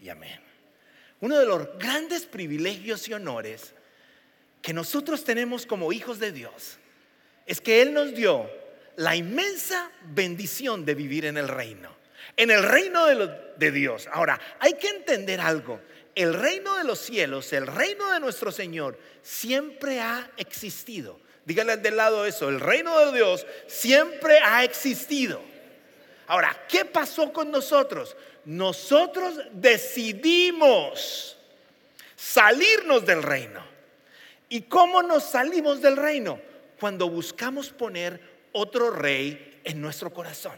y amén. Uno de los grandes privilegios y honores que nosotros tenemos como hijos de Dios es que Él nos dio la inmensa bendición de vivir en el reino, en el reino de, Dios. Ahora, hay que entender algo. El reino de los cielos, el reino de nuestro Señor, siempre ha existido. Díganle del lado eso, el reino de Dios siempre ha existido. Ahora, ¿qué pasó con nosotros? Nosotros decidimos salirnos del reino. ¿Y cómo nos salimos del reino? Cuando buscamos poner otro rey en nuestro corazón.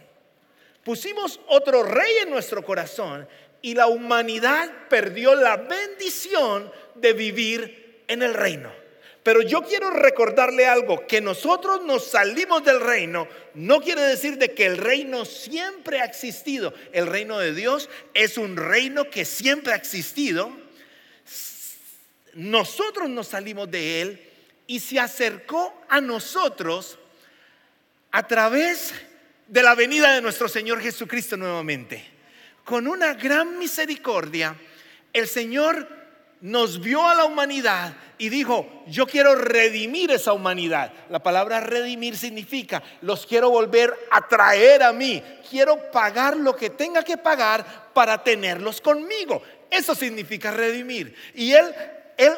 Pusimos otro rey en nuestro corazón y la humanidad perdió la bendición de vivir en el reino. Pero yo quiero recordarle algo, que nosotros nos salimos del reino no quiere decir de que el reino siempre ha existido. El reino de Dios es un reino que siempre ha existido. Nosotros nos salimos de él y se acercó a nosotros a través de la venida de nuestro Señor Jesucristo nuevamente. Con una gran misericordia, el Señor nos vio a la humanidad y dijo, yo quiero redimir esa humanidad. La palabra redimir significa, los quiero volver a traer a mí. Quiero pagar lo que tenga que pagar para tenerlos conmigo. Eso significa redimir. Y Él, Él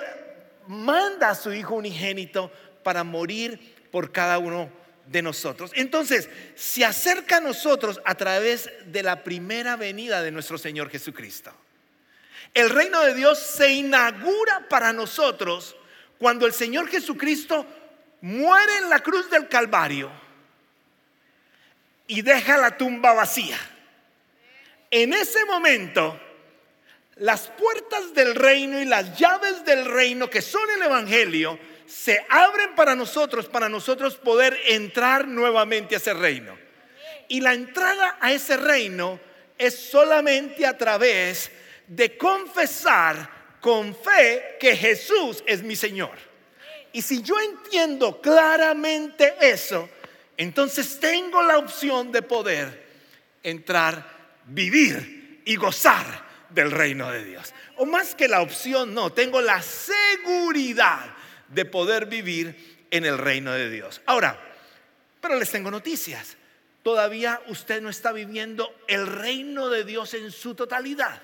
manda a su Hijo unigénito para morir por cada uno de nosotros. Entonces, se acerca a nosotros a través de la primera venida de nuestro Señor Jesucristo. El reino de Dios se inaugura para nosotros cuando el Señor Jesucristo muere en la cruz del Calvario y deja la tumba vacía. En ese momento, las puertas del reino y las llaves del reino que son el Evangelio se abren para nosotros, para nosotros poder entrar nuevamente a ese reino. Y la entrada a ese reino es solamente a través de de confesar con fe que Jesús es mi Señor. Y si yo entiendo claramente eso, entonces tengo la opción de poder entrar, vivir y gozar del reino de Dios. O más que la opción, no, tengo la seguridad de poder vivir en el reino de Dios. Ahora, pero les tengo noticias. Todavía usted no está viviendo el reino de Dios en su totalidad.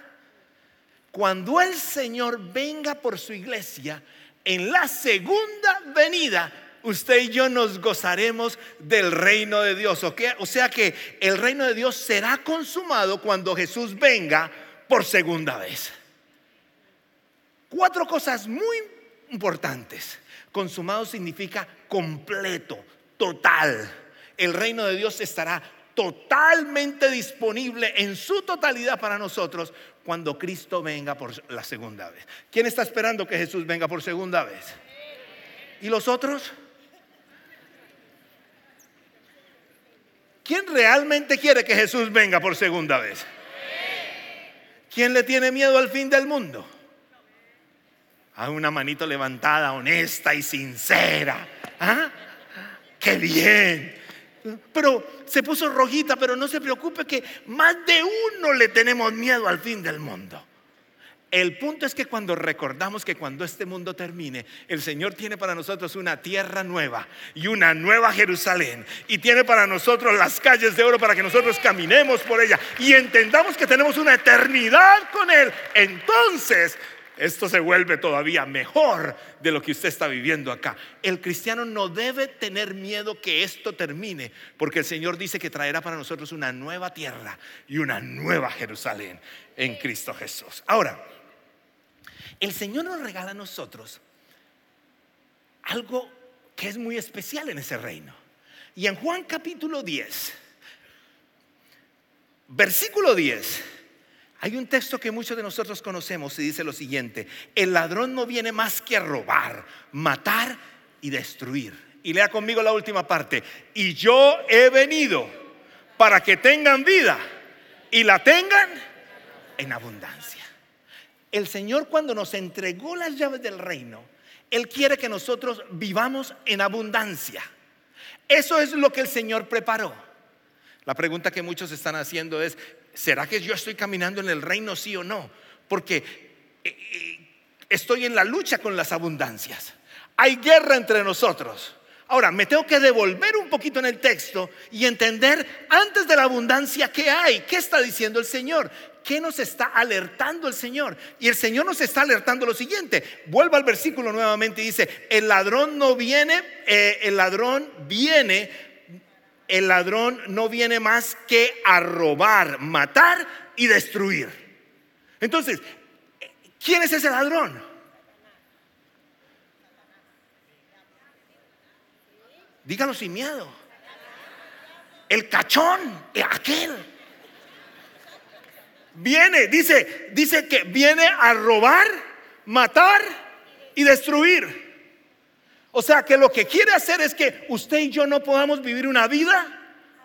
Cuando el Señor venga por su iglesia, en la segunda venida, usted y yo nos gozaremos del reino de Dios. O sea que el reino de Dios será consumado cuando Jesús venga por segunda vez. Cuatro cosas muy importantes. Consumado significa completo, total. El reino de Dios estará totalmente disponible en su totalidad para nosotros cuando Cristo venga por la segunda vez. ¿Quién está esperando que Jesús venga por segunda vez? ¿Y los otros? ¿Quién realmente quiere que Jesús venga por segunda vez? ¿Quién le tiene miedo al fin del mundo? A una manito levantada, honesta y sincera. ¿Ah? ¡Qué bien! Pero se puso rojita, pero no se preocupe que más de uno le tenemos miedo al fin del mundo. El punto es que cuando recordamos que cuando este mundo termine, el Señor tiene para nosotros una tierra nueva y una nueva Jerusalén. Y tiene para nosotros las calles de oro para que nosotros caminemos por ella y entendamos que tenemos una eternidad con Él. Entonces esto se vuelve todavía mejor de lo que usted está viviendo acá. El cristiano no debe tener miedo que esto termine, porque el Señor dice que traerá para nosotros una nueva tierra y una nueva Jerusalén en Cristo Jesús. Ahora, el Señor nos regala a nosotros algo que es muy especial en ese reino. Y en Juan capítulo 10, versículo 10 hay un texto que muchos de nosotros conocemos y dice lo siguiente, el ladrón no viene más que a robar, matar y destruir. Y lea conmigo la última parte, y yo he venido para que tengan vida y la tengan en abundancia. El Señor cuando nos entregó las llaves del reino, Él quiere que nosotros vivamos en abundancia. Eso es lo que el Señor preparó. La pregunta que muchos están haciendo es, ¿será que yo estoy caminando en el reino sí o no? porque eh, eh, estoy en la lucha con las abundancias. Hay guerra entre nosotros. Ahora, me tengo que devolver un poquito en el texto y entender antes de la abundancia qué hay, qué está diciendo el Señor, qué nos está alertando el Señor. Y el Señor nos está alertando lo siguiente. Vuelva al versículo nuevamente y dice, el ladrón no viene, eh, el ladrón viene, el ladrón no viene más que a robar, matar y destruir. Entonces, ¿quién es ese ladrón? Dígalo sin miedo. El cachón, aquel. Viene, dice, dice que viene a robar, matar y destruir. O sea que lo que quiere hacer es que usted y yo no podamos vivir una vida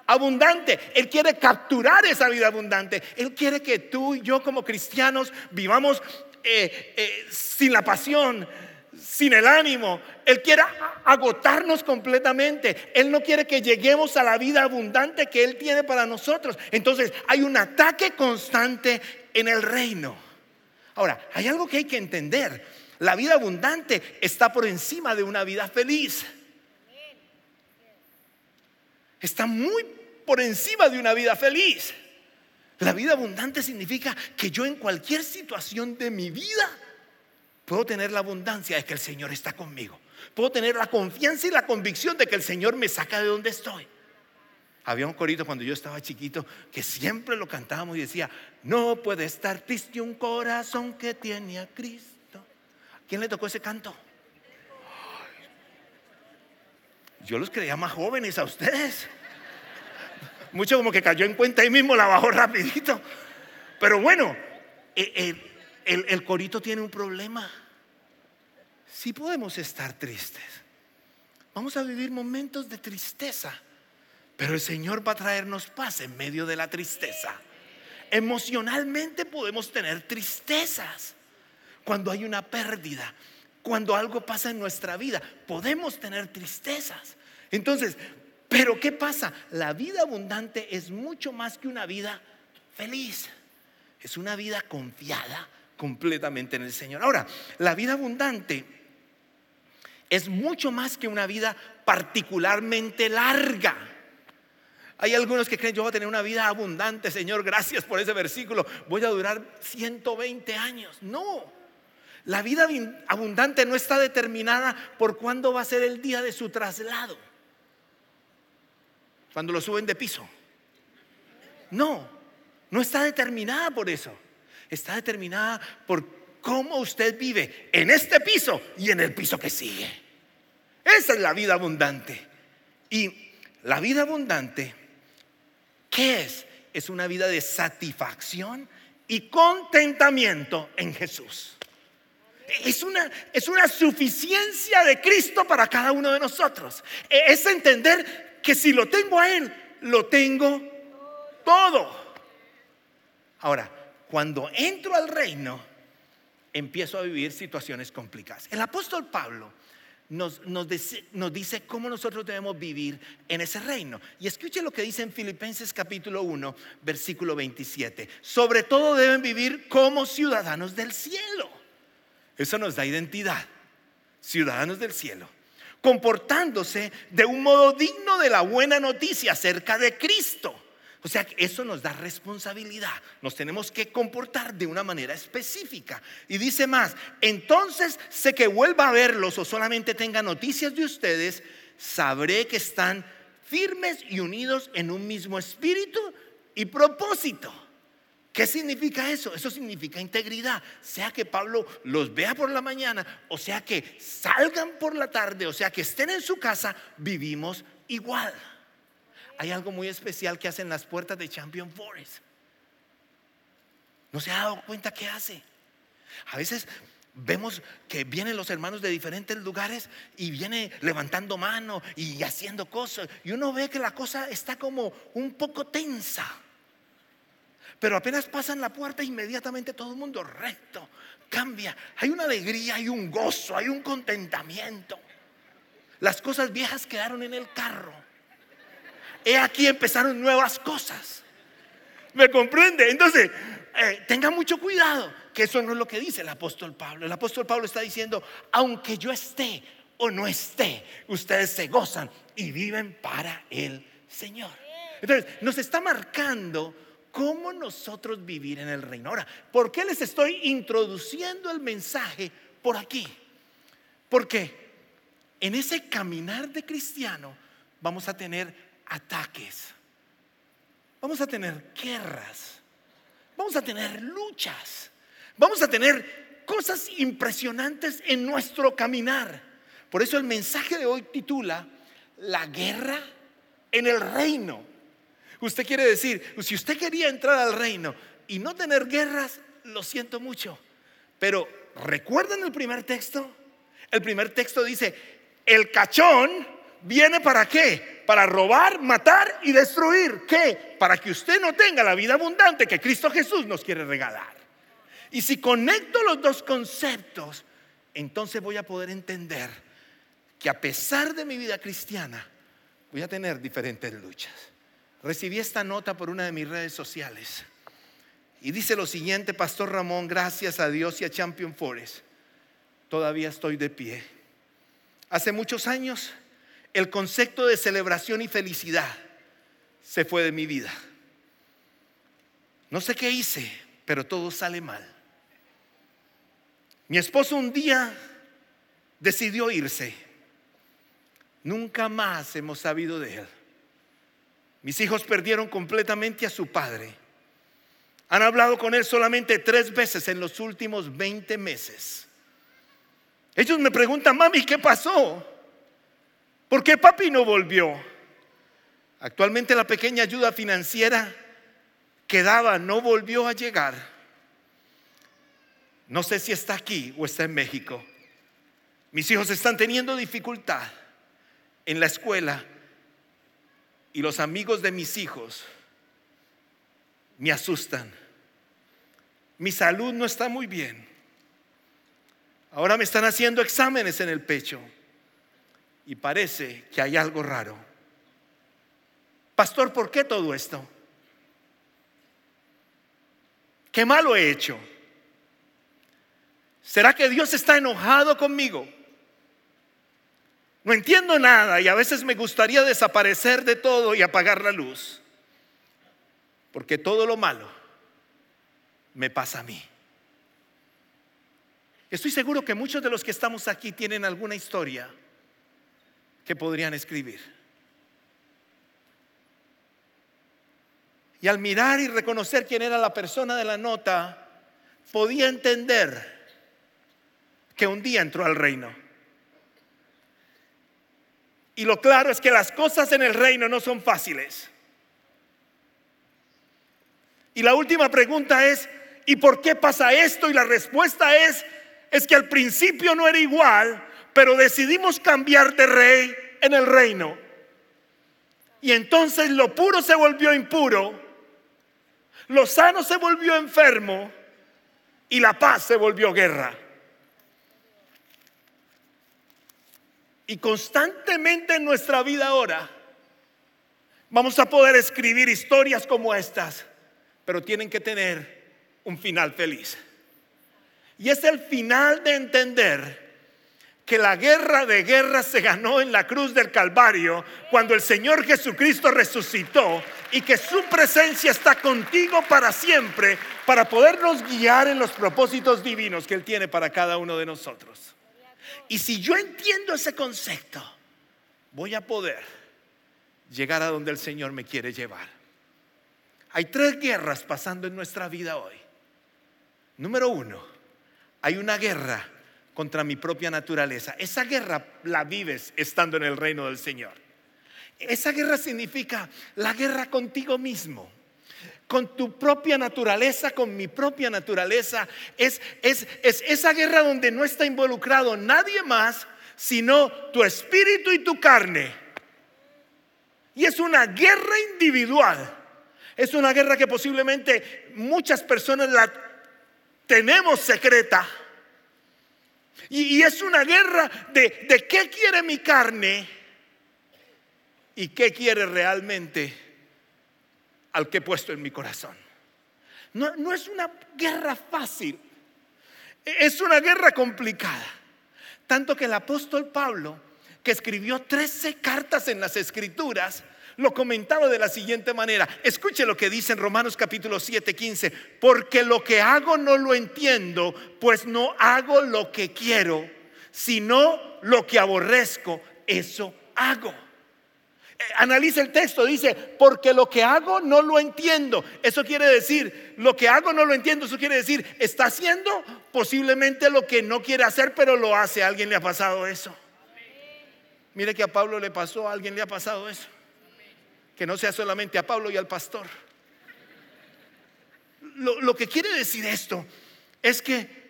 abundante. Él quiere capturar esa vida abundante. Él quiere que tú y yo como cristianos vivamos eh, eh, sin la pasión, sin el ánimo. Él quiere agotarnos completamente. Él no quiere que lleguemos a la vida abundante que Él tiene para nosotros. Entonces hay un ataque constante en el reino. Ahora, hay algo que hay que entender. La vida abundante está por encima de una vida feliz. Está muy por encima de una vida feliz. La vida abundante significa que yo en cualquier situación de mi vida Puedo tener la abundancia de que el Señor está conmigo. Puedo tener la confianza y la convicción de que el Señor me saca de donde estoy. Había un corito cuando yo estaba chiquito que siempre lo cantábamos y decía, no puede estar triste un corazón que tiene a Cristo. ¿Quién le tocó ese canto? Yo los creía más jóvenes a ustedes. Mucho como que cayó en cuenta ahí mismo, la bajó rapidito. Pero bueno, eh, eh, el, corito tiene un problema. Si podemos estar tristes, vamos a vivir momentos de tristeza, pero el Señor va a traernos paz en medio de la tristeza. Emocionalmente podemos tener tristezas cuando hay una pérdida, cuando algo pasa en nuestra vida, podemos tener tristezas. Entonces, pero ¿qué pasa? La vida abundante es mucho más que una vida feliz. Es una vida confiada, completamente en el Señor. Ahora, la vida abundante es mucho más que una vida particularmente larga. Hay algunos que creen, yo voy a tener una vida abundante, Señor, gracias por ese versículo, voy a durar 120 años. No, la vida abundante no está determinada por cuándo va a ser el día de su traslado, cuando lo suben de piso. No, no está determinada por eso está determinada por cómo usted vive en este piso y en el piso que sigue. Esa es la vida abundante. Y la vida abundante, ¿qué es? Es una vida de satisfacción y contentamiento en Jesús. Es una, es una suficiencia de Cristo para cada uno de nosotros. Es entender que si lo tengo a Él, lo tengo todo. Ahora, cuando entro al reino, empiezo a vivir situaciones complicadas. El apóstol Pablo nos, dice, cómo nosotros debemos vivir en ese reino. Y escuche lo que dice en Filipenses capítulo 1, versículo 27. Sobre todo deben vivir como ciudadanos del cielo. Eso nos da identidad, ciudadanos del cielo. Comportándose de un modo digno de la buena noticia acerca de Cristo o sea, eso nos da responsabilidad. Nos tenemos que comportar de una manera específica. Y dice más, entonces sé que vuelva a verlos o solamente tenga noticias de ustedes, sabré que están firmes y unidos en un mismo espíritu y propósito. ¿Qué significa eso? Eso significa integridad. Sea que Pablo los vea por la mañana, o sea que salgan por la tarde, o sea que estén en su casa, vivimos igual hay algo muy especial que hacen las puertas de Champion Forest. ¿No se ha dado cuenta qué hace? A veces vemos que vienen los hermanos de diferentes lugares y viene levantando mano y haciendo cosas. Y uno ve que la cosa está como un poco tensa. Pero apenas pasan la puerta, inmediatamente todo el mundo recto, cambia. Hay una alegría, hay un gozo, hay un contentamiento. Las cosas viejas quedaron en el carro he aquí empezaron nuevas cosas. ¿Me comprende? Entonces, eh, tenga mucho cuidado, que eso no es lo que dice el apóstol Pablo. El apóstol Pablo está diciendo, aunque yo esté o no esté, ustedes se gozan y viven para el Señor. Entonces, nos está marcando cómo nosotros vivir en el reino. Ahora, ¿por qué les estoy introduciendo el mensaje por aquí? Porque en ese caminar de cristiano vamos a tener ataques, vamos a tener guerras, vamos a tener luchas, vamos a tener cosas impresionantes en nuestro caminar. Por eso el mensaje de hoy titula La guerra en el reino. Usted quiere decir, si usted quería entrar al reino y no tener guerras, lo siento mucho. Pero ¿recuerdan el primer texto? El primer texto dice, el cachón viene para qué? Para robar, matar y destruir. ¿Qué? Para que usted no tenga la vida abundante que Cristo Jesús nos quiere regalar. Y si conecto los dos conceptos, entonces voy a poder entender que a pesar de mi vida cristiana, voy a tener diferentes luchas. Recibí esta nota por una de mis redes sociales y dice lo siguiente, Pastor Ramón, gracias a Dios y a Champion Forest, todavía estoy de pie. Hace muchos años el concepto de celebración y felicidad se fue de mi vida. No sé qué hice, pero todo sale mal. Mi esposo un día decidió irse. Nunca más hemos sabido de él. Mis hijos perdieron completamente a su padre. Han hablado con él solamente tres veces en los últimos 20 meses. Ellos me preguntan, mami, ¿qué pasó? ¿Por qué papi no volvió? Actualmente la pequeña ayuda financiera que daba no volvió a llegar. No sé si está aquí o está en México. Mis hijos están teniendo dificultad en la escuela y los amigos de mis hijos me asustan. Mi salud no está muy bien. Ahora me están haciendo exámenes en el pecho y parece que hay algo raro. Pastor, ¿por qué todo esto? ¿Qué malo he hecho? ¿Será que Dios está enojado conmigo? No entiendo nada y a veces me gustaría desaparecer de todo y apagar la luz. Porque todo lo malo me pasa a mí. Estoy seguro que muchos de los que estamos aquí tienen alguna historia que podrían escribir. Y al mirar y reconocer quién era la persona de la nota, podía entender que un día entró al reino. Y lo claro es que las cosas en el reino no son fáciles. Y la última pregunta es, ¿y por qué pasa esto? Y la respuesta es, es que al principio no era igual, pero decidimos cambiar de rey en el reino. Y entonces lo puro se volvió impuro, lo sano se volvió enfermo y la paz se volvió guerra. Y constantemente en nuestra vida ahora vamos a poder escribir historias como estas, pero tienen que tener un final feliz. Y es el final de entender que la guerra de guerras se ganó en la cruz del Calvario cuando el Señor Jesucristo resucitó y que su presencia está contigo para siempre para podernos guiar en los propósitos divinos que Él tiene para cada uno de nosotros. Y si yo entiendo ese concepto, voy a poder llegar a donde el Señor me quiere llevar. Hay tres guerras pasando en nuestra vida hoy. Número uno, hay una guerra contra mi propia naturaleza. Esa guerra la vives estando en el reino del Señor. Esa guerra significa la guerra contigo mismo con tu propia naturaleza, con mi propia naturaleza. Es, es, es, esa guerra donde no está involucrado nadie más, sino tu espíritu y tu carne. Y es una guerra individual. Es una guerra que posiblemente muchas personas la tenemos secreta. Y, es una guerra de, de qué quiere mi carne y qué quiere realmente al que he puesto en mi corazón. No, no es una guerra fácil, es una guerra complicada. Tanto que el apóstol Pablo, que escribió 13 cartas en las escrituras, lo comentaba de la siguiente manera. Escuche lo que dice en Romanos capítulo 7, 15. Porque lo que hago no lo entiendo, pues no hago lo que quiero, sino lo que aborrezco, eso hago. Eh, analiza el texto, dice, porque lo que hago no lo entiendo. Eso quiere decir, lo que hago no lo entiendo. Eso quiere decir, está haciendo posiblemente lo que no quiere hacer, pero lo hace. ¿A alguien le ha pasado eso? Mire que a Pablo le pasó, a alguien le ha pasado eso. Que no sea solamente a Pablo y al pastor. Lo, lo que quiere decir esto es que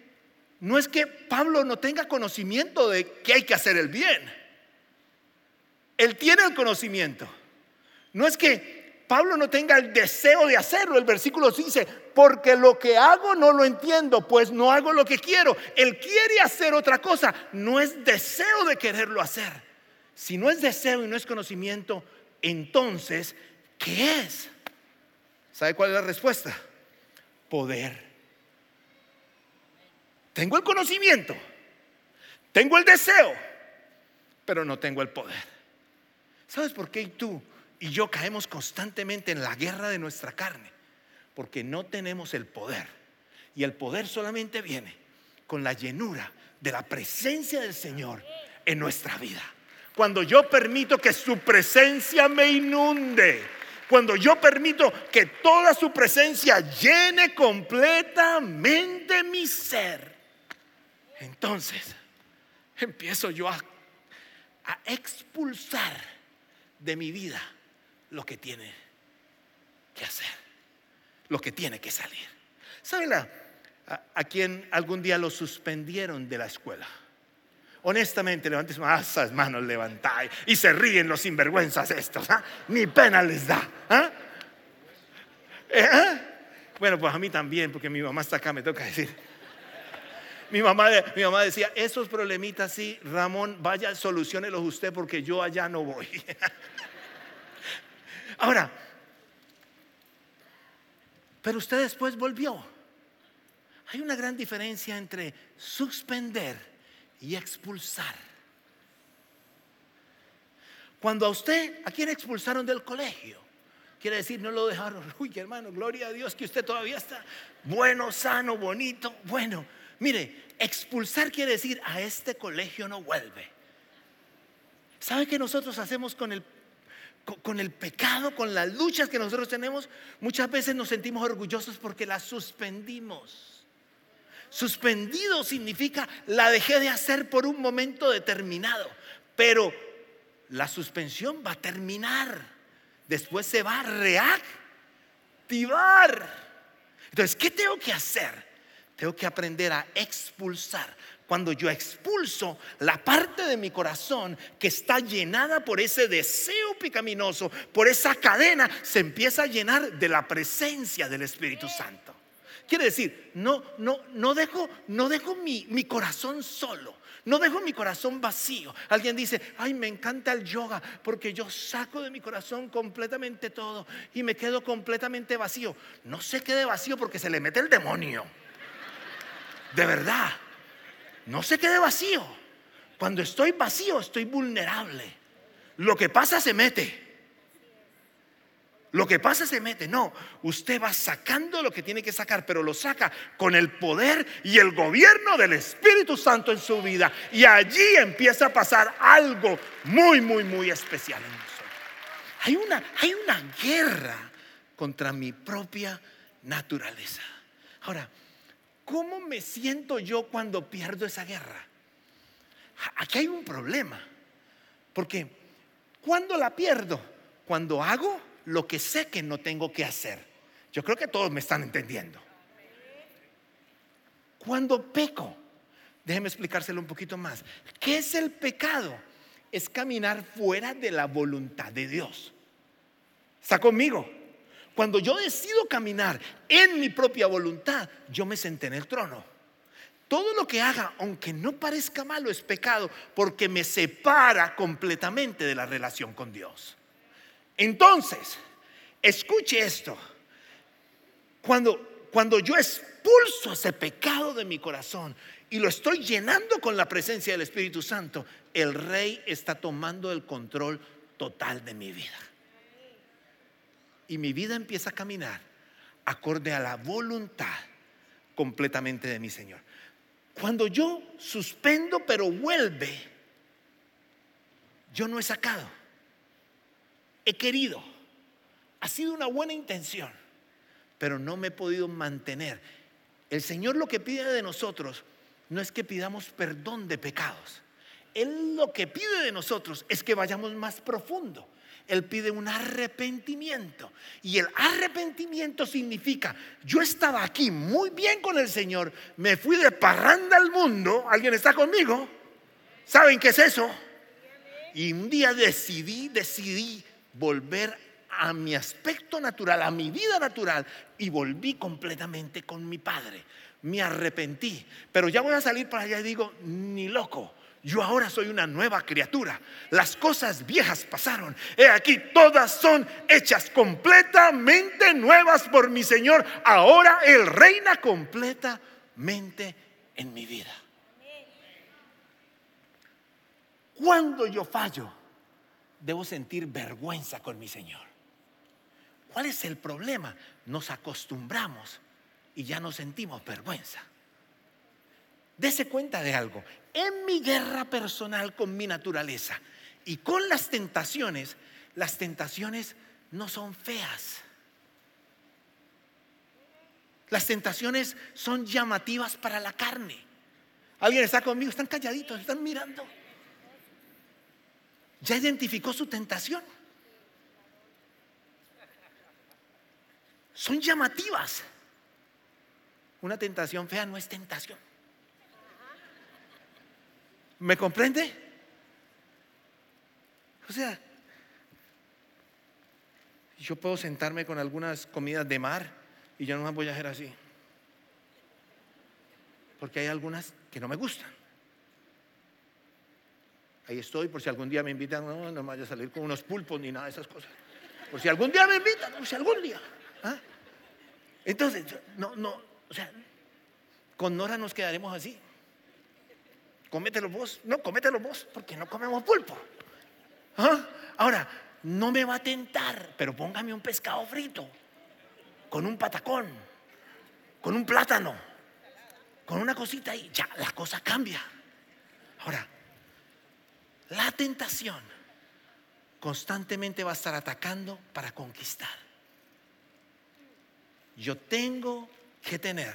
no es que Pablo no tenga conocimiento de que hay que hacer el bien. Él tiene el conocimiento. No es que Pablo no tenga el deseo de hacerlo. El versículo dice, porque lo que hago no lo entiendo, pues no hago lo que quiero. Él quiere hacer otra cosa. No es deseo de quererlo hacer. Si no es deseo y no es conocimiento, entonces, ¿qué es? ¿Sabe cuál es la respuesta? Poder. Tengo el conocimiento, tengo el deseo, pero no tengo el poder. ¿Sabes por qué tú y yo caemos constantemente en la guerra de nuestra carne? Porque no tenemos el poder. Y el poder solamente viene con la llenura de la presencia del Señor en nuestra vida. Cuando yo permito que su presencia me inunde, cuando yo permito que toda su presencia llene completamente mi ser, entonces empiezo yo a, a expulsar de mi vida lo que tiene que hacer, lo que tiene que salir. ¿Saben a, a, quien algún día lo suspendieron de la escuela? Honestamente, levanten esas manos levantadas y se ríen los sinvergüenzas estos. ¿ah? Ni pena les da. ¿ah? ¿Eh? ¿Ah? Bueno, pues a mí también, porque mi mamá está acá, me toca decir. Mi mamá, mi mamá decía, esos problemitas sí, Ramón, vaya, solucionelos usted porque yo allá no voy. Ahora, pero usted después volvió. Hay una gran diferencia entre suspender y expulsar. Cuando a usted, ¿a quién expulsaron del colegio? Quiere decir, no lo dejaron. Uy, hermano, gloria a Dios que usted todavía está bueno, sano, bonito. Bueno, Mire, expulsar quiere decir a este colegio no vuelve. ¿Sabe qué nosotros hacemos con el, con el pecado, con las luchas que nosotros tenemos? Muchas veces nos sentimos orgullosos porque las suspendimos. Suspendido significa la dejé de hacer por un momento determinado, pero la suspensión va a terminar. Después se va a reactivar. Entonces, ¿qué tengo que hacer? Tengo que aprender a expulsar. Cuando yo expulso la parte de mi corazón que está llenada por ese deseo picaminoso, por esa cadena, se empieza a llenar de la presencia del Espíritu Santo. Quiere decir, no, no, no dejo, no dejo mi, mi corazón solo. No dejo mi corazón vacío. Alguien dice, ay, me encanta el yoga porque yo saco de mi corazón completamente todo y me quedo completamente vacío. No se quede vacío porque se le mete el demonio. De verdad. No se quede vacío. Cuando estoy vacío, estoy vulnerable. Lo que pasa se mete. Lo que pasa se mete. No, usted va sacando lo que tiene que sacar, pero lo saca con el poder y el gobierno del Espíritu Santo en su vida. Y allí empieza a pasar algo muy, muy, muy especial en nosotros. Hay una, hay una guerra contra mi propia naturaleza. Ahora, ¿Cómo me siento yo cuando pierdo esa guerra? Aquí hay un problema. Porque cuando la pierdo? Cuando hago lo que sé que no tengo que hacer. Yo creo que todos me están entendiendo. Cuando peco, déjeme explicárselo un poquito más. ¿Qué es el pecado? Es caminar fuera de la voluntad de Dios. ¿Está conmigo? Cuando yo decido caminar en mi propia voluntad, yo me senté en el trono. Todo lo que haga, aunque no parezca malo, es pecado porque me separa completamente de la relación con Dios. Entonces, escuche esto. Cuando, cuando yo expulso ese pecado de mi corazón y lo estoy llenando con la presencia del Espíritu Santo, el rey está tomando el control total de mi vida. Y mi vida empieza a caminar acorde a la voluntad completamente de mi Señor. Cuando yo suspendo pero vuelve, yo no he sacado, he querido, ha sido una buena intención, pero no me he podido mantener. El Señor lo que pide de nosotros no es que pidamos perdón de pecados. Él lo que pide de nosotros es que vayamos más profundo. Él pide un arrepentimiento. Y el arrepentimiento significa, yo estaba aquí muy bien con el Señor, me fui de parranda al mundo, ¿alguien está conmigo? ¿Saben qué es eso? Y un día decidí, decidí volver a mi aspecto natural, a mi vida natural, y volví completamente con mi Padre. Me arrepentí, pero ya voy a salir para allá y digo, ni loco yo ahora soy una nueva criatura. Las cosas viejas pasaron. He aquí, todas son hechas completamente nuevas por mi Señor. Ahora Él reina completamente en mi vida. Cuando yo fallo, debo sentir vergüenza con mi Señor. ¿Cuál es el problema? Nos acostumbramos y ya no sentimos vergüenza. Dese cuenta de algo en mi guerra personal con mi naturaleza y con las tentaciones, las tentaciones no son feas. Las tentaciones son llamativas para la carne. ¿Alguien está conmigo? Están calladitos, están mirando. Ya identificó su tentación. Son llamativas. Una tentación fea no es tentación. ¿Me comprende? O sea, yo puedo sentarme con algunas comidas de mar y yo no las voy a hacer así. Porque hay algunas que no me gustan. Ahí estoy, por si algún día me invitan, no, me vaya a salir con unos pulpos ni nada de esas cosas. Por si algún día me invitan, por si algún día. ¿ah? Entonces, no, no, o sea, con Nora nos quedaremos así comételo vos. No, comételo vos, porque no comemos pulpo. ¿Ah? Ahora, no me va a tentar, pero póngame un pescado frito, con un patacón, con un plátano, con una cosita ahí. Ya, la cosa cambia. Ahora, la tentación constantemente va a estar atacando para conquistar. Yo tengo que tener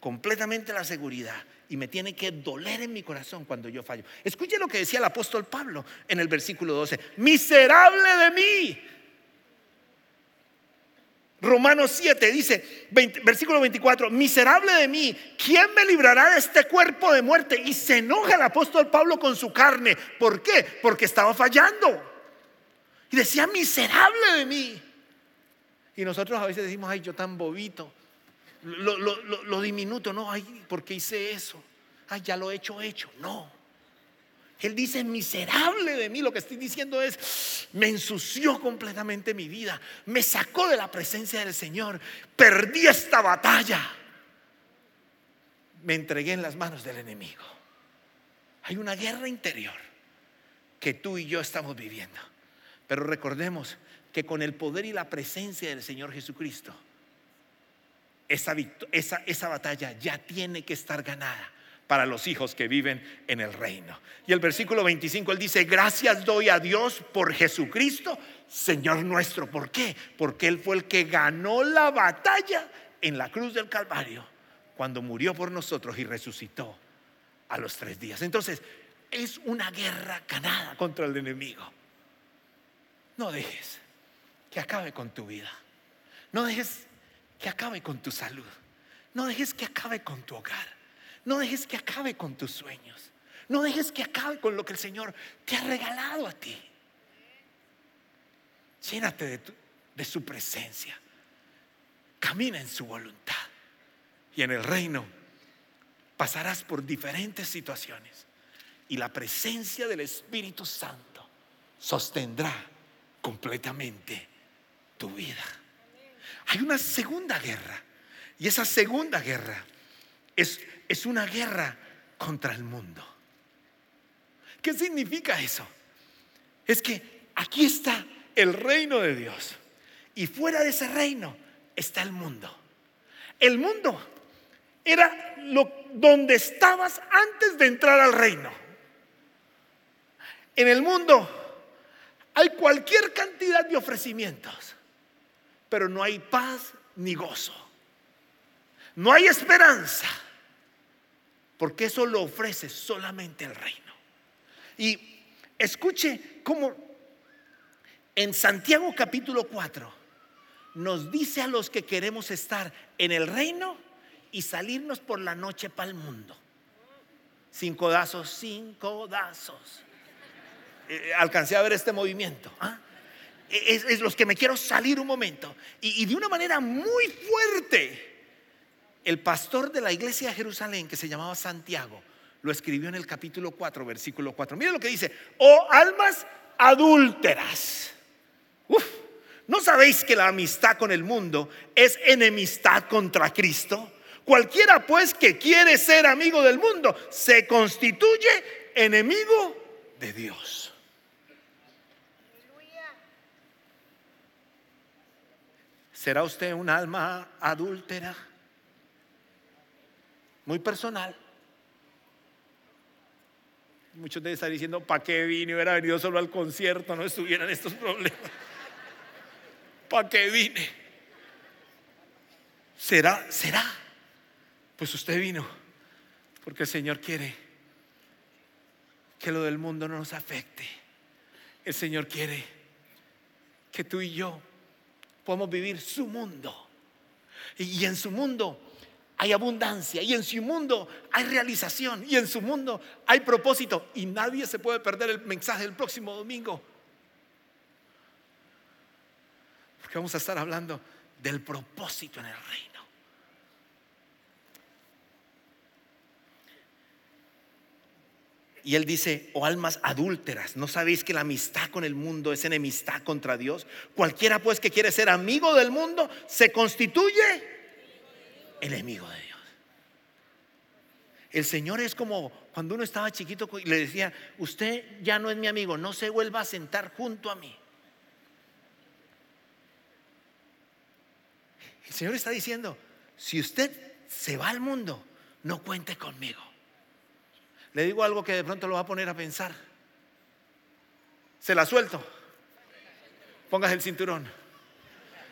completamente la seguridad y me tiene que doler en mi corazón cuando yo fallo. Escuche lo que decía el apóstol Pablo en el versículo 12. Miserable de mí. Romanos 7 dice, versículo 24, miserable de mí, ¿quién me librará de este cuerpo de muerte? Y se enoja el apóstol Pablo con su carne. ¿Por qué? Porque estaba fallando. Y decía, miserable de mí. Y nosotros a veces decimos, ay, yo tan bobito lo, diminuto, no, ay, ¿por qué hice eso? Ay, ya lo he hecho, hecho. No. Él dice, miserable de mí, lo que estoy diciendo es, me ensució completamente mi vida, me sacó de la presencia del Señor, perdí esta batalla, me entregué en las manos del enemigo. Hay una guerra interior que tú y yo estamos viviendo, pero recordemos que con el poder y la presencia del Señor Jesucristo, esa, esa, batalla ya tiene que estar ganada para los hijos que viven en el reino. Y el versículo 25, él dice, gracias doy a Dios por Jesucristo, Señor nuestro. ¿Por qué? Porque Él fue el que ganó la batalla en la cruz del Calvario, cuando murió por nosotros y resucitó a los tres días. Entonces, es una guerra ganada contra el enemigo. No dejes que acabe con tu vida. No dejes que acabe con tu salud. No dejes que acabe con tu hogar. No dejes que acabe con tus sueños. No dejes que acabe con lo que el Señor te ha regalado a ti. Llénate de, de su presencia. Camina en su voluntad. Y en el reino pasarás por diferentes situaciones. Y la presencia del Espíritu Santo sostendrá completamente tu vida. Hay una segunda guerra Y esa segunda guerra es, es una guerra contra el mundo. ¿Qué significa eso? Es que aquí está el reino de Dios y fuera de ese reino está el mundo. El mundo era lo, donde estabas antes de entrar al reino. En el mundo hay cualquier cantidad de ofrecimientos, pero no hay paz ni gozo. No hay esperanza, porque eso lo ofrece solamente el reino. Y escuche cómo en Santiago capítulo 4 nos dice a los que queremos estar en el reino y salirnos por la noche para el mundo. Cinco codazos, cinco codazos. Eh, alcancé a ver este movimiento. ¿ah? Es, los que me quiero salir un momento. Y de una manera muy fuerte. El pastor de la iglesia de Jerusalén, que se llamaba Santiago, lo escribió en el capítulo 4, versículo 4. Mire lo que dice, oh almas adúlteras. Uf, ¿No sabéis que la amistad con el mundo es enemistad contra Cristo? Cualquiera pues que quiere ser amigo del mundo se constituye enemigo de Dios. ¿Será usted un alma adúltera? Muy personal. Muchos de estar diciendo, ¿para qué vine? Hubiera venido solo al concierto, no estuvieran estos problemas. ¿Para qué vine? ¿Será? ¿Será? Pues usted vino porque el Señor quiere que lo del mundo no nos afecte. El Señor quiere que tú y yo podamos vivir su mundo. Y en su mundo hay abundancia, y en su mundo hay realización, y en su mundo hay propósito. Y nadie se puede perder el mensaje del próximo domingo. Porque vamos a estar hablando del propósito en el reino. Y él dice, o oh, almas adúlteras, ¿no sabéis que la amistad con el mundo es enemistad contra Dios? Cualquiera pues que quiere ser amigo del mundo se constituye enemigo de Dios. El Señor es como cuando uno estaba chiquito y le decía, usted ya no es mi amigo, no se vuelva a sentar junto a mí. El Señor está diciendo, si usted se va al mundo, no cuente conmigo. Le digo algo que de pronto lo va a poner a pensar. Se la suelto. Pongas el cinturón.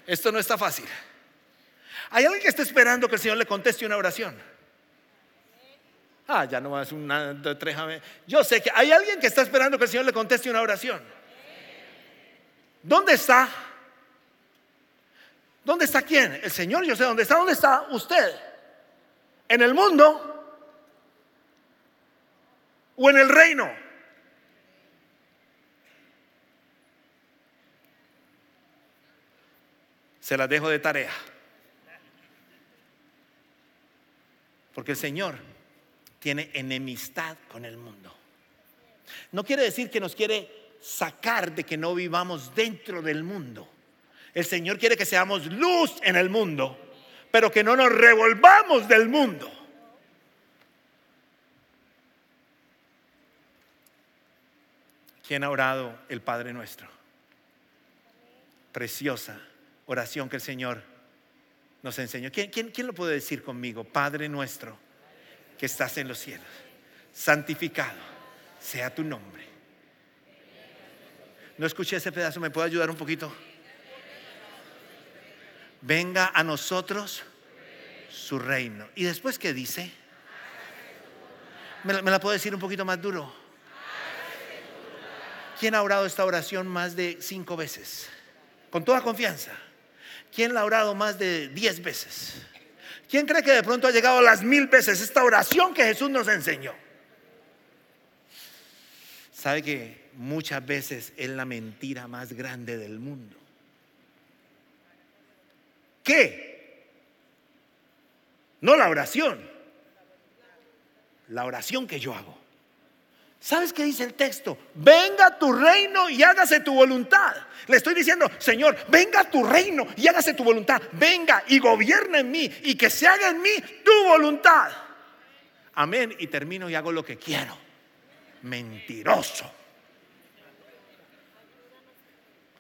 Esto no está fácil. Hay alguien que está esperando que el Señor le conteste una oración. Ah, ya no más una, dos. Yo sé que hay alguien que está esperando que el Señor le conteste una oración. ¿Dónde está? ¿Dónde está quién? El Señor, yo sé dónde está. ¿Dónde está usted? ¿En el mundo? o en el reino. Se las dejo de tarea. Porque el Señor tiene enemistad con el mundo. No quiere decir que nos quiere sacar de que no vivamos dentro del mundo. El Señor quiere que seamos luz en el mundo, pero que no nos revolvamos del mundo. ¿Quién ha orado el Padre nuestro? Preciosa oración que el Señor nos enseñó. ¿Quién, quién lo puede decir conmigo? Padre nuestro que estás en los cielos, santificado sea tu nombre. No escuché ese pedazo, ¿me puede ayudar un poquito? Venga a nosotros su reino. ¿Y después qué dice? ¿Me, me la puedo decir un poquito más duro? ¿Quién ha orado esta oración más de cinco veces? Con toda confianza. ¿Quién la ha orado más de diez veces? ¿Quién cree que de pronto ha llegado a las mil veces esta oración que Jesús nos enseñó? Sabe que muchas veces es la mentira más grande del mundo. ¿Qué? No la oración. La oración que yo hago. ¿Sabes qué dice el texto? Venga tu reino y hágase tu voluntad. Le estoy diciendo, Señor, venga tu reino y hágase tu voluntad. Venga y gobierna en mí y que se haga en mí tu voluntad. Amén. Y termino y hago lo que quiero. Mentiroso.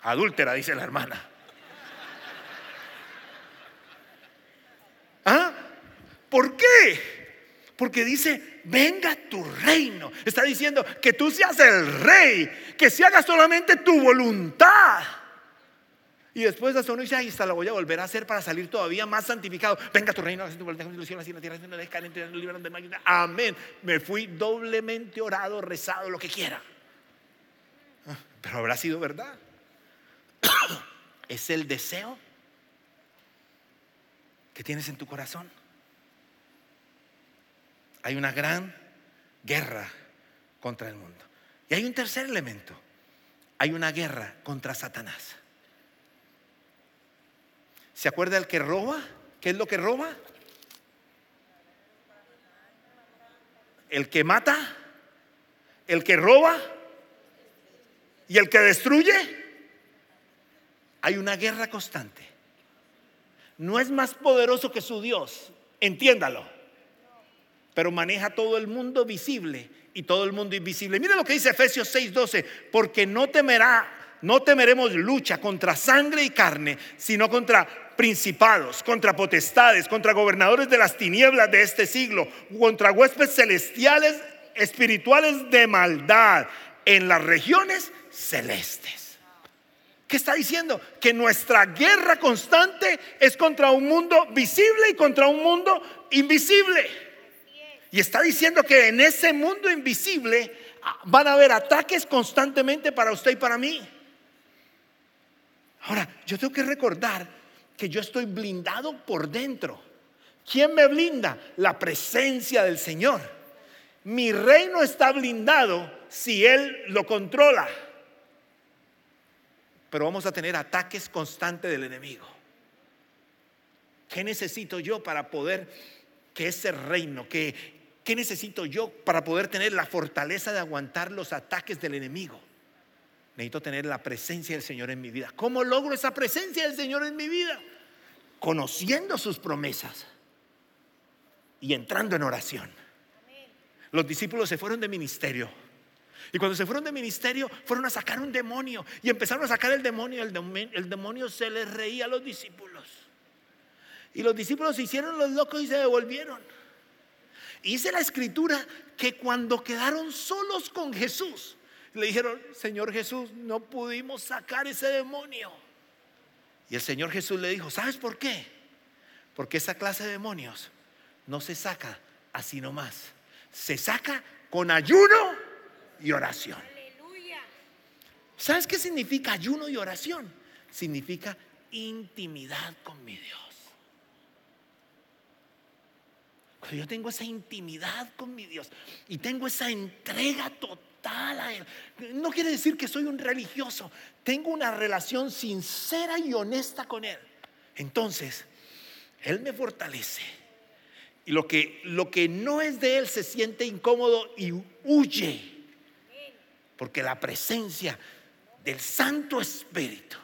Adúltera, dice la hermana. ¿Ah? ¿Por qué? Porque dice, venga tu reino. Está diciendo que tú seas el rey, que se haga solamente tu voluntad. Y después de eso no dice, ahí está, la voy a volver a hacer para salir todavía más santificado. Venga tu reino, tu voluntad, así la tierra, de Amén. Me fui doblemente orado, rezado, lo que quiera. Ah, pero habrá sido verdad. Es el deseo que tienes en tu corazón hay una gran guerra contra el mundo. Y hay un tercer elemento. Hay una guerra contra Satanás. ¿Se acuerda el que roba? ¿Qué es lo que roba? El que mata, el que roba y el que destruye. Hay una guerra constante. No es más poderoso que su Dios, entiéndalo pero maneja todo el mundo visible y todo el mundo invisible. Mira lo que dice Efesios 6:12, porque no temerá, no temeremos lucha contra sangre y carne, sino contra principados, contra potestades, contra gobernadores de las tinieblas de este siglo, contra huéspedes celestiales espirituales de maldad en las regiones celestes. ¿Qué está diciendo? Que nuestra guerra constante es contra un mundo visible y contra un mundo invisible. Y está diciendo que en ese mundo invisible ah, van a haber ataques constantemente para usted y para mí. Ahora, yo tengo que recordar que yo estoy blindado por dentro. ¿Quién me blinda? La presencia del Señor. Mi reino está blindado si Él lo controla. Pero vamos a tener ataques constantes del enemigo. ¿Qué necesito yo para poder que ese reino, que ¿Qué necesito yo para poder tener la fortaleza de aguantar los ataques del enemigo? Necesito tener la presencia del Señor en mi vida. ¿Cómo logro esa presencia del Señor en mi vida? Conociendo sus promesas y entrando en oración. Los discípulos se fueron de ministerio. Y cuando se fueron de ministerio, fueron a sacar un demonio. Y empezaron a sacar el demonio. El, demonio, el demonio se les reía a los discípulos. Y los discípulos se hicieron los locos y se devolvieron. Dice la escritura que cuando quedaron solos con Jesús, le dijeron, Señor Jesús, no pudimos sacar ese demonio. Y el Señor Jesús le dijo, ¿sabes por qué? Porque esa clase de demonios no se saca así nomás. Se saca con ayuno y oración. ¿Sabes qué significa ayuno y oración? Significa intimidad con mi Dios. Yo tengo esa intimidad con mi Dios y tengo esa entrega total a Él. No quiere decir que soy un religioso. Tengo una relación sincera y honesta con Él. Entonces, Él me fortalece. Y lo que, lo que no es de Él se siente incómodo y huye. Porque la presencia del Santo Espíritu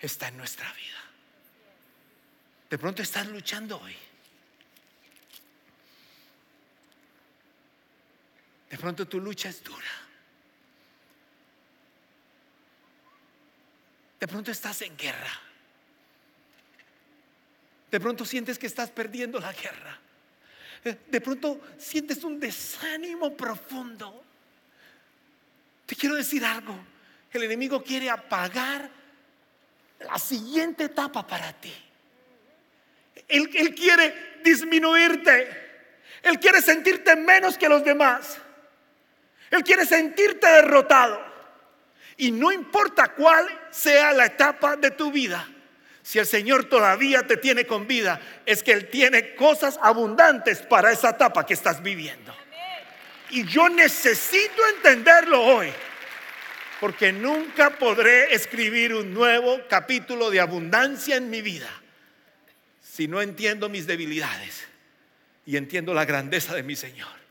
está en nuestra vida. De pronto estás luchando hoy. De pronto tu lucha es dura. De pronto estás en guerra. De pronto sientes que estás perdiendo la guerra. Eh, de pronto sientes un desánimo profundo. Te quiero decir algo. El enemigo quiere apagar la siguiente etapa para ti. Él, él quiere disminuirte. Él quiere sentirte menos que los demás. Él quiere sentirte derrotado. Y no importa cuál sea la etapa de tu vida, si el Señor todavía te tiene con vida, es que Él tiene cosas abundantes para esa etapa que estás viviendo. Y yo necesito entenderlo hoy, porque nunca podré escribir un nuevo capítulo de abundancia en mi vida si no entiendo mis debilidades y entiendo la grandeza de mi Señor.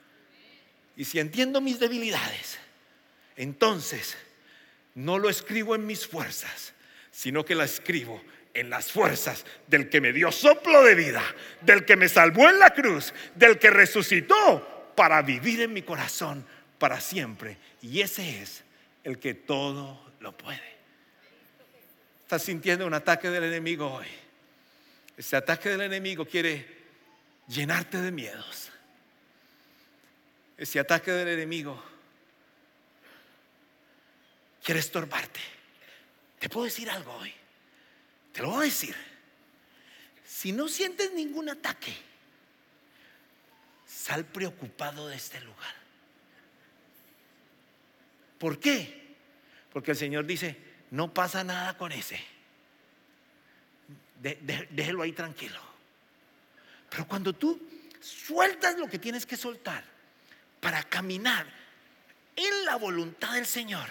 Y si entiendo mis debilidades, entonces no lo escribo en mis fuerzas, sino que la escribo en las fuerzas del que me dio soplo de vida, del que me salvó en la cruz, del que resucitó para vivir en mi corazón para siempre. Y ese es el que todo lo puede. Estás sintiendo un ataque del enemigo hoy. Ese ataque del enemigo quiere llenarte de miedos. Ese ataque del enemigo quiere estorbarte. Te puedo decir algo hoy. Te lo voy a decir. Si no sientes ningún ataque, sal preocupado de este lugar. ¿Por qué? Porque el Señor dice, no pasa nada con ese. déjelo ahí tranquilo. Pero cuando tú sueltas lo que tienes que soltar para caminar en la voluntad del Señor,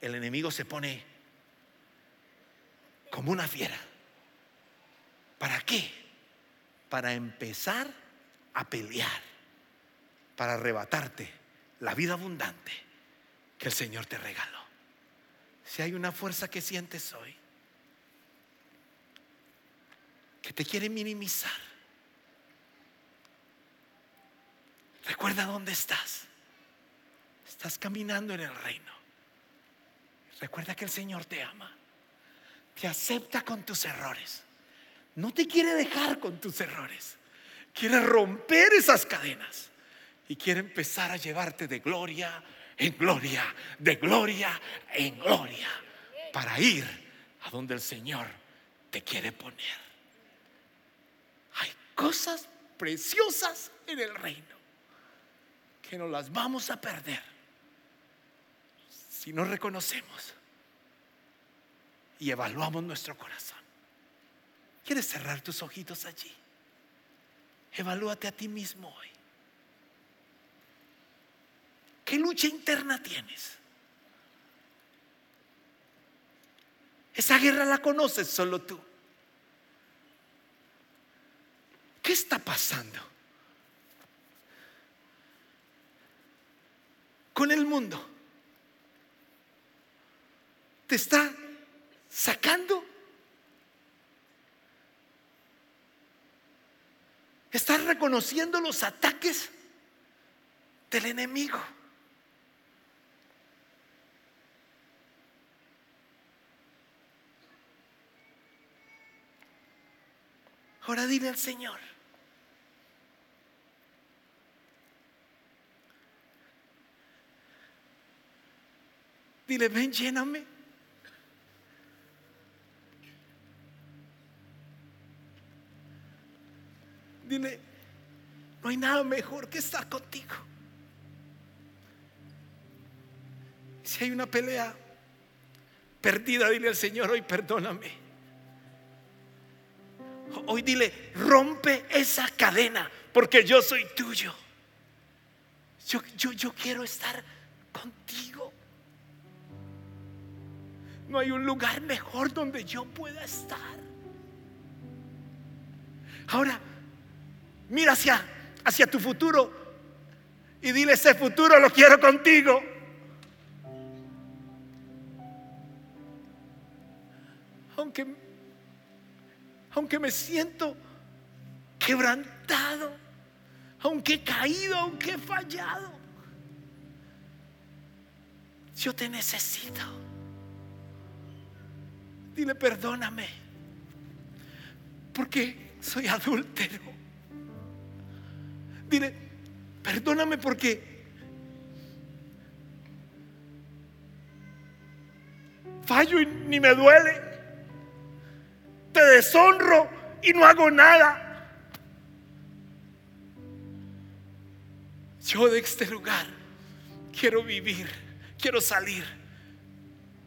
el enemigo se pone como una fiera. ¿Para qué? Para empezar a pelear, para arrebatarte la vida abundante que el Señor te regaló. Si hay una fuerza que sientes hoy, que te quiere minimizar, recuerda dónde estás. Estás caminando en el reino. Recuerda que el Señor te ama te acepta con tus errores. No te quiere dejar con tus errores. Quiere romper esas cadenas y quiere empezar a llevarte de gloria en gloria, de gloria en gloria, para ir a donde el Señor te quiere poner. Hay cosas preciosas en el reino que no las vamos a perder si no reconocemos y evaluamos nuestro corazón. ¿Quieres cerrar tus ojitos allí? Evalúate a ti mismo hoy. ¿Qué lucha interna tienes? Esa guerra la conoces solo tú. ¿Qué está pasando con el mundo? ¿Te está sacando. Estás reconociendo los ataques del enemigo. Ahora dile al Señor. Dile, ven, lléname. Dile, no hay nada mejor que estar contigo. Si hay una pelea perdida, dile al Señor, hoy perdóname. Hoy dile, rompe esa cadena, porque yo soy tuyo. Yo, yo, yo quiero estar contigo. No hay un lugar mejor donde yo pueda estar. Ahora, Mira hacia, hacia tu futuro y dile, ese futuro lo quiero contigo. Aunque, aunque me siento quebrantado, aunque he caído, aunque he fallado, yo te necesito. Dile, perdóname, porque soy adúltero. Dile, perdóname porque fallo y ni me duele. Te deshonro y no hago nada. Yo de este lugar quiero vivir, quiero salir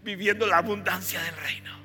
viviendo la abundancia del reino.